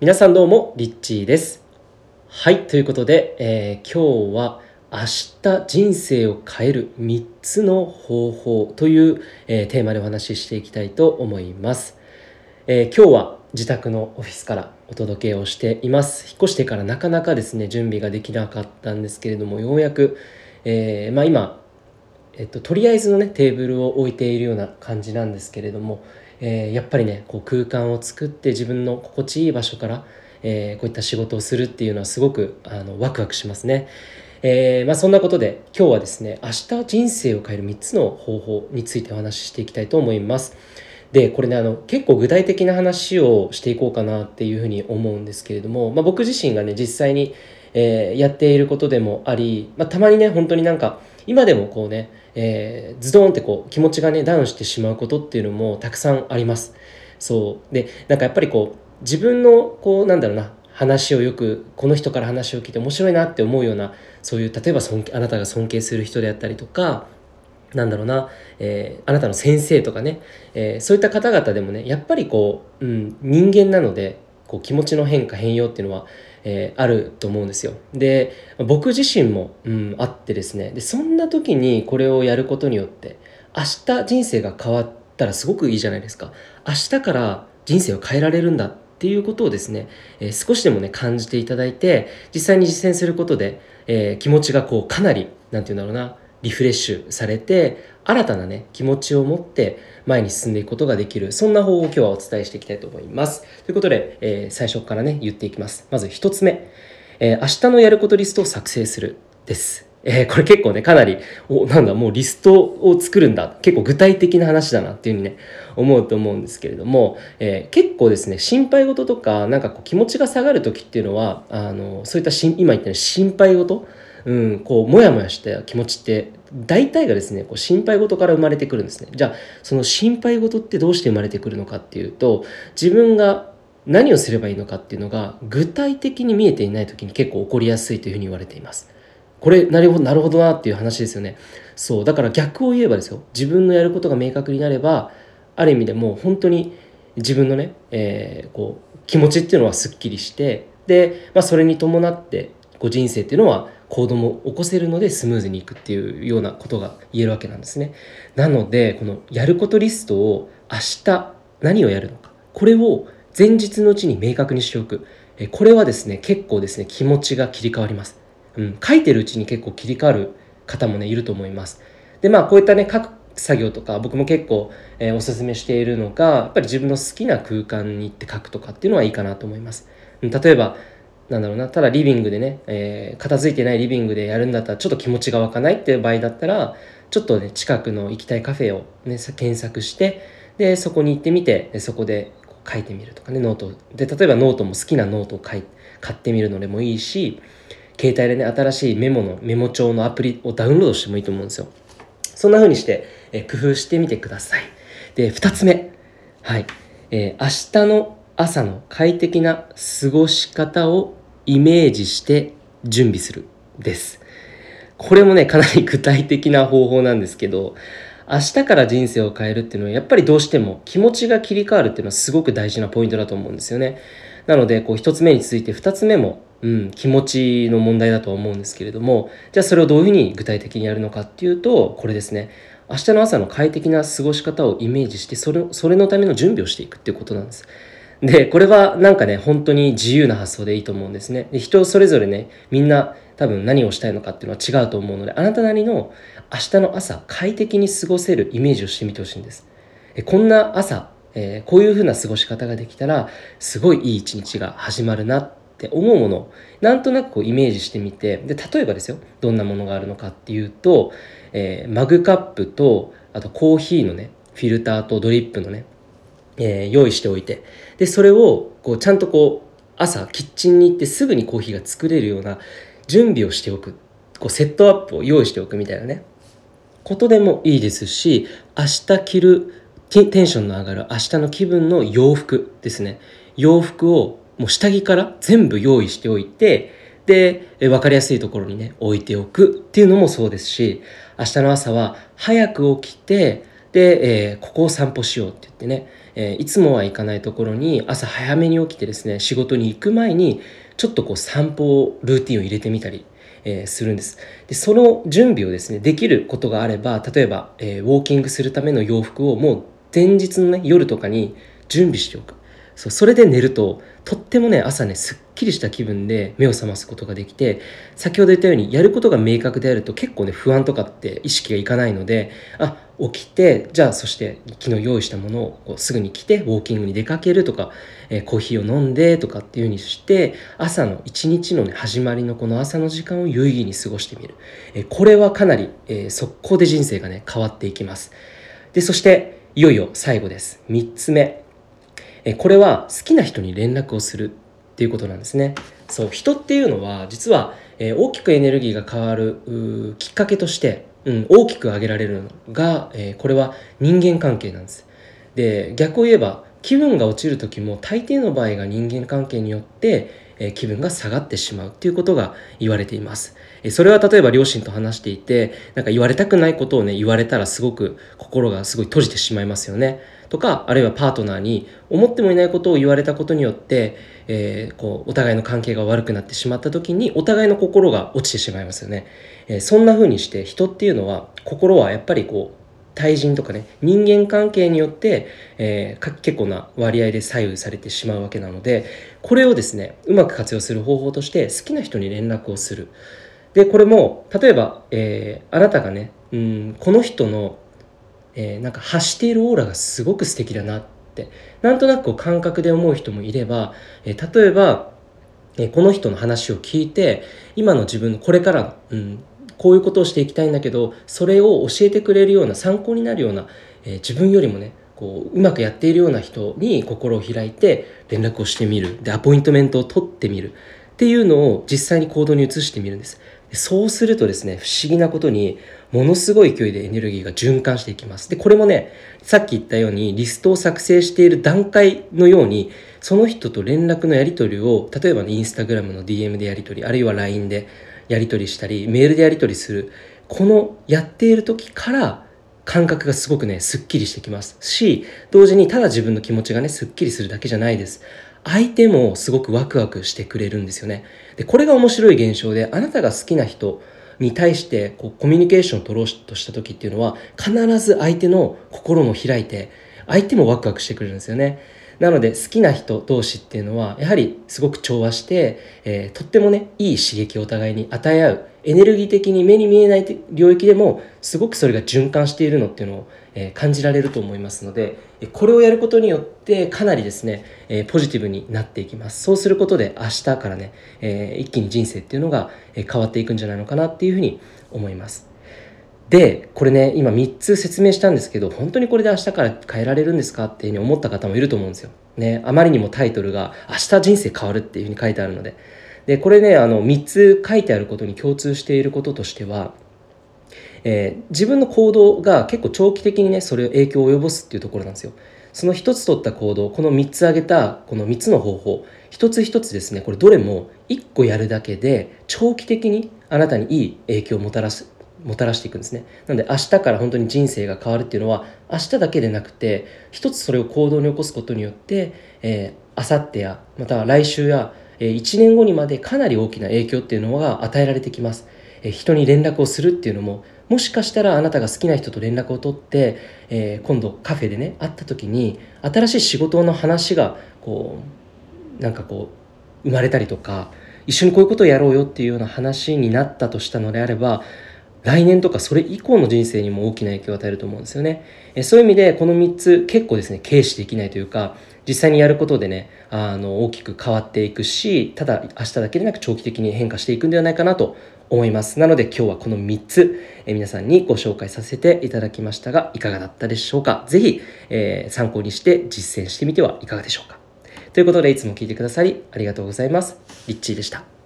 皆さんどうも、リッチーです。はい、ということで、えー、今日は明日人生を変える3つの方法という、えー、テーマでお話ししていきたいと思います。えー、今日は自宅のオフィスからお届けをしています。引っ越してからなかなかですね、準備ができなかったんですけれども、ようやく、えまあ今、えっと、とりあえずのねテーブルを置いているような感じなんですけれども、えー、やっぱりねこう空間を作って自分の心地いい場所から、えー、こういった仕事をするっていうのはすごくあのワクワクしますね。えー、まあ、そんなことで今日はですね明日人生を変える3つの方法についてお話ししていきたいと思います。でこれねあの結構具体的な話をしていこうかなっていうふうに思うんですけれども、まあ、僕自身がね実際に、え、やっていることでもあり、まあ、たまにね本当になんか今でもこうね、えー、ズドンってこう気持ちがねダウンしてしまうことっていうのもたくさんあります。そう。でなんかやっぱりこう自分のこうなんだろうな話をよくこの人から話を聞いて面白いなって思うようなそういう例えば尊あなたが尊敬する人であったりとかなんだろうな、えー、あなたの先生とかね、えー、そういった方々でもねやっぱりこう、うん、人間なのでこう気持ちの変化変容っていうのはえー、あると思うんですよ。で僕自身も、うん、あってですねでそんな時にこれをやることによって明日人生が変わったらすごくいいじゃないですか。明日から人生を変えられるんだっていうことをですね、えー、少しでもね感じていただいて実際に実践することで、えー、気持ちがこうかなり何て言うんだろうなリフレッシュされて新たなね気持ちを持って前に進んでいくことができるそんな方法を今日はお伝えしていきたいと思います。ということで、えー、最初からね言っていきます。まず1つ目、えー、明日のやることリストを作成するです。えー、これ結構ね、かなり、お、なんだ、もうリストを作るんだ。結構具体的な話だなっていうふうにね、思うと思うんですけれども、えー、結構ですね、心配事とか、なんかこう気持ちが下がる時っていうのは、あの、そういったし今言ったように心配事うん、こうモヤモヤした気持ちって大体がですねこう心配事から生まれてくるんですね。じゃあその心配事ってどうして生まれてくるのかっていうと自分が何をすればいいのかっていうのが具体的に見えていない時に結構起こりやすいというふうに言われています。これなるほどなるほどなっていう話ですよね。そうだから逆を言えばですよ。自分のやることが明確になればある意味でもう本当に自分のね、えー、こう気持ちっていうのはすっきりしてで、まあ、それに伴ってこう人生っていうのは行動も起こせるのでスムーズにいくっていうようなことが言えるわけなんですね。なのでこのやることリストを明日何をやるのかこれを前日のうちに明確にしておくこれはですね結構ですね気持ちが切り替わります。うん、書いてるうちに結構切り替わる方もねいると思います。でまあこういったね書く作業とか僕も結構、えー、おすすめしているのがやっぱり自分の好きな空間に行って書くとかっていうのはいいかなと思います。例えばなんだろうな、ただリビングでね、えー、片付いてないリビングでやるんだったらちょっと気持ちが湧かないっていう場合だったら、ちょっとね、近くの行きたいカフェをね、検索して、で、そこに行ってみて、そこで書いてみるとかね、ノート。で、例えばノートも好きなノートを買い買ってみるのでもいいし、携帯でね、新しいメモの、メモ帳のアプリをダウンロードしてもいいと思うんですよ。そんな風にして、え工夫してみてください。で、二つ目。はい。えー、明日の朝の快適な過ごし方をイメージして準備するです。これもね、かなり具体的な方法なんですけど、明日から人生を変えるっていうのはやっぱりどうしても気持ちが切り替わるっていうのはすごく大事なポイントだと思うんですよね。なので、こう一つ目に続いて二つ目も、うん、気持ちの問題だとは思うんですけれども、じゃあそれをどういうふうに具体的にやるのかっていうと、これですね。明日の朝の快適な過ごし方をイメージして、それそれのための準備をしていくっていうことなんです。で、これはなんかね、本当に自由な発想でいいと思うんですね。で人それぞれね、みんな多分何をしたいのかっていうのは違うと思うので、あなたなりの明日の朝、快適に過ごせるイメージをしてみてほしいんです。えこんな朝、えー、こういう風な過ごし方ができたら、すごいいい一日が始まるなって思うものを、なんとなくこうイメージしてみて、で、例えばですよ、どんなものがあるのかっていうと、えー、マグカップと、あとコーヒーのね、フィルターとドリップのね、えー、用意しておいて。でそれをこうちゃんとこう朝キッチンに行ってすぐにコーヒーが作れるような準備をしておく。こうセットアップを用意しておくみたいなね。ことでもいいですし明日着るテンションの上がる明日の気分の洋服ですね。洋服をもう下着から全部用意しておいてで分かりやすいところにね置いておくっていうのもそうですし明日の朝は早く起きてで、えー、ここを散歩しようって言ってね、えー、いつもは行かないところに朝早めに起きてですね仕事に行く前にちょっとこう散歩をルーティンを入れてみたり、えー、するんです。でその準備をですねできることがあれば例えば、えー、ウォーキングするための洋服をもう前日のね夜とかに準備しておく。そうそれで寝るととってもね朝ねすっきりした気分で目を覚ますことができて先ほど言ったようにやることが明確であると結構ね不安とかって意識がいかないのであ起きてじゃあそして昨日用意したものをこうすぐに来てウォーキングに出かけるとか、えー、コーヒーを飲んでとかっていう風にして朝の一日のね始まりのこの朝の時間を有意義に過ごしてみる、えー、これはかなり、えー、速攻で人生がね変わっていきます。でそしていよいよ最後です。3つ目。えこれは好きな人に連絡をするっていうことなんですねそう人っていうのは実は、え大きくエネルギーが変わるきっかけとして、うん、大きく挙げられるのが、えこれは人間関係なんですで逆を言えば気分が落ちる時も大抵の場合が人間関係によってえ気分が下がってしまうっていうことが言われています。えそれは例えば両親と話していて、なんか言われたくないことをね、言われたらすごく心がすごい閉じてしまいますよね。とか、あるいはパートナーに思ってもいないことを言われたことによって、えー、こう、お互いの関係が悪くなってしまった時に、お互いの心が落ちてしまいますよね。えー、そんな風にして人っていうのは、心はやっぱりこう、対人とかね人間関係によって、えー、結構な割合で左右されてしまうわけなのでこれをですねうまく活用する方法として好きな人に連絡をするでこれも例えば、えー、あなたがねうんこの人の、えー、なんか発しているオーラがすごく素敵だなって。なんとなく感覚で思う人もいれば、えー、例えば、えー、この人の話を聞いて今の自分のこれから、うん、こういうことをしていきたいんだけどそれを教えてくれるような参考になるような、え、自分よりもねこううまくやっているような人に心を開いて連絡をしてみる。でアポイントメントを取ってみる。っていうのを実際に行動に移してみるんです。そうするとですね不思議なことにものすごい勢いでエネルギーが循環していきます。でこれもねさっき言ったようにリストを作成している段階のようにその人と連絡のやり取りを例えばねインスタグラムの DM でやり取りあるいは LINE でやり取りしたりメールでやり取りするこのやっている時から感覚がすごくねすっきりしてきます。し同時にただ自分の気持ちがねすっきりするだけじゃないです。相手もすごくワクワクしてくれるんですよね。でこれが面白い現象であなたが好きな人に対してこうコミュニケーションを取ろうとした時っていうのは必ず相手の心も開いて相手もワクワクしてくれるんですよね。なので好きな人同士っていうのはやはりすごく調和して、えー、とってもねいい刺激をお互いに与え合うエネルギー的に目に見えない領域でもすごくそれが循環しているのっていうのを、えー、感じられると思いますのでこれをやることによってかなりですね、えー、ポジティブになっていきます。そうすることで明日からね、え一気に人生っていうのが変わっていくんじゃないのかなっていうふうに思います。で、これね、今3つ説明したんですけど、本当にこれで明日から変えられるんですかっていうふうに思った方もいると思うんですよ。ね、あまりにもタイトルが、明日人生変わるっていうふうに書いてあるので。で、これね、あの、3つ書いてあることに共通していることとしては、えー、自分の行動が結構長期的にね、それを影響を及ぼすっていうところなんですよ。その1つ取った行動、この3つ挙げた、この3つの方法、一つ一つですね、これどれも1個やるだけで、長期的にあなたにいい影響をもたらすもたらしていくんですね。なので明日から本当に人生が変わるっていうのは明日だけでなくて一つそれを行動に起こすことによって、えー、明後日やまたは来週や、えー、1年後にまでかなり大きな影響っていうのが与えられてきます、えー、人に連絡をするっていうのももしかしたらあなたが好きな人と連絡を取って、えー、今度カフェでね会った時に新しい仕事の話がこうなんかこう生まれたりとか一緒にこういうことをやろうよっていうような話になったとしたのであれば来年とかそれ以降の人生にも大きな影響を与えると思うんですよね。えそういう意味でこの3つ結構ですね軽視できないというか実際にやることでねあの大きく変わっていくしただ明日だけでなく長期的に変化していくんではないかなと思います。なので今日はこの3つえ皆さんにご紹介させていただきましたがいかがだったでしょうか？是非、えー、参考にして実践してみてはいかがでしょうか？ということでいつも聞いてくださりありがとうございます。リッチーでした。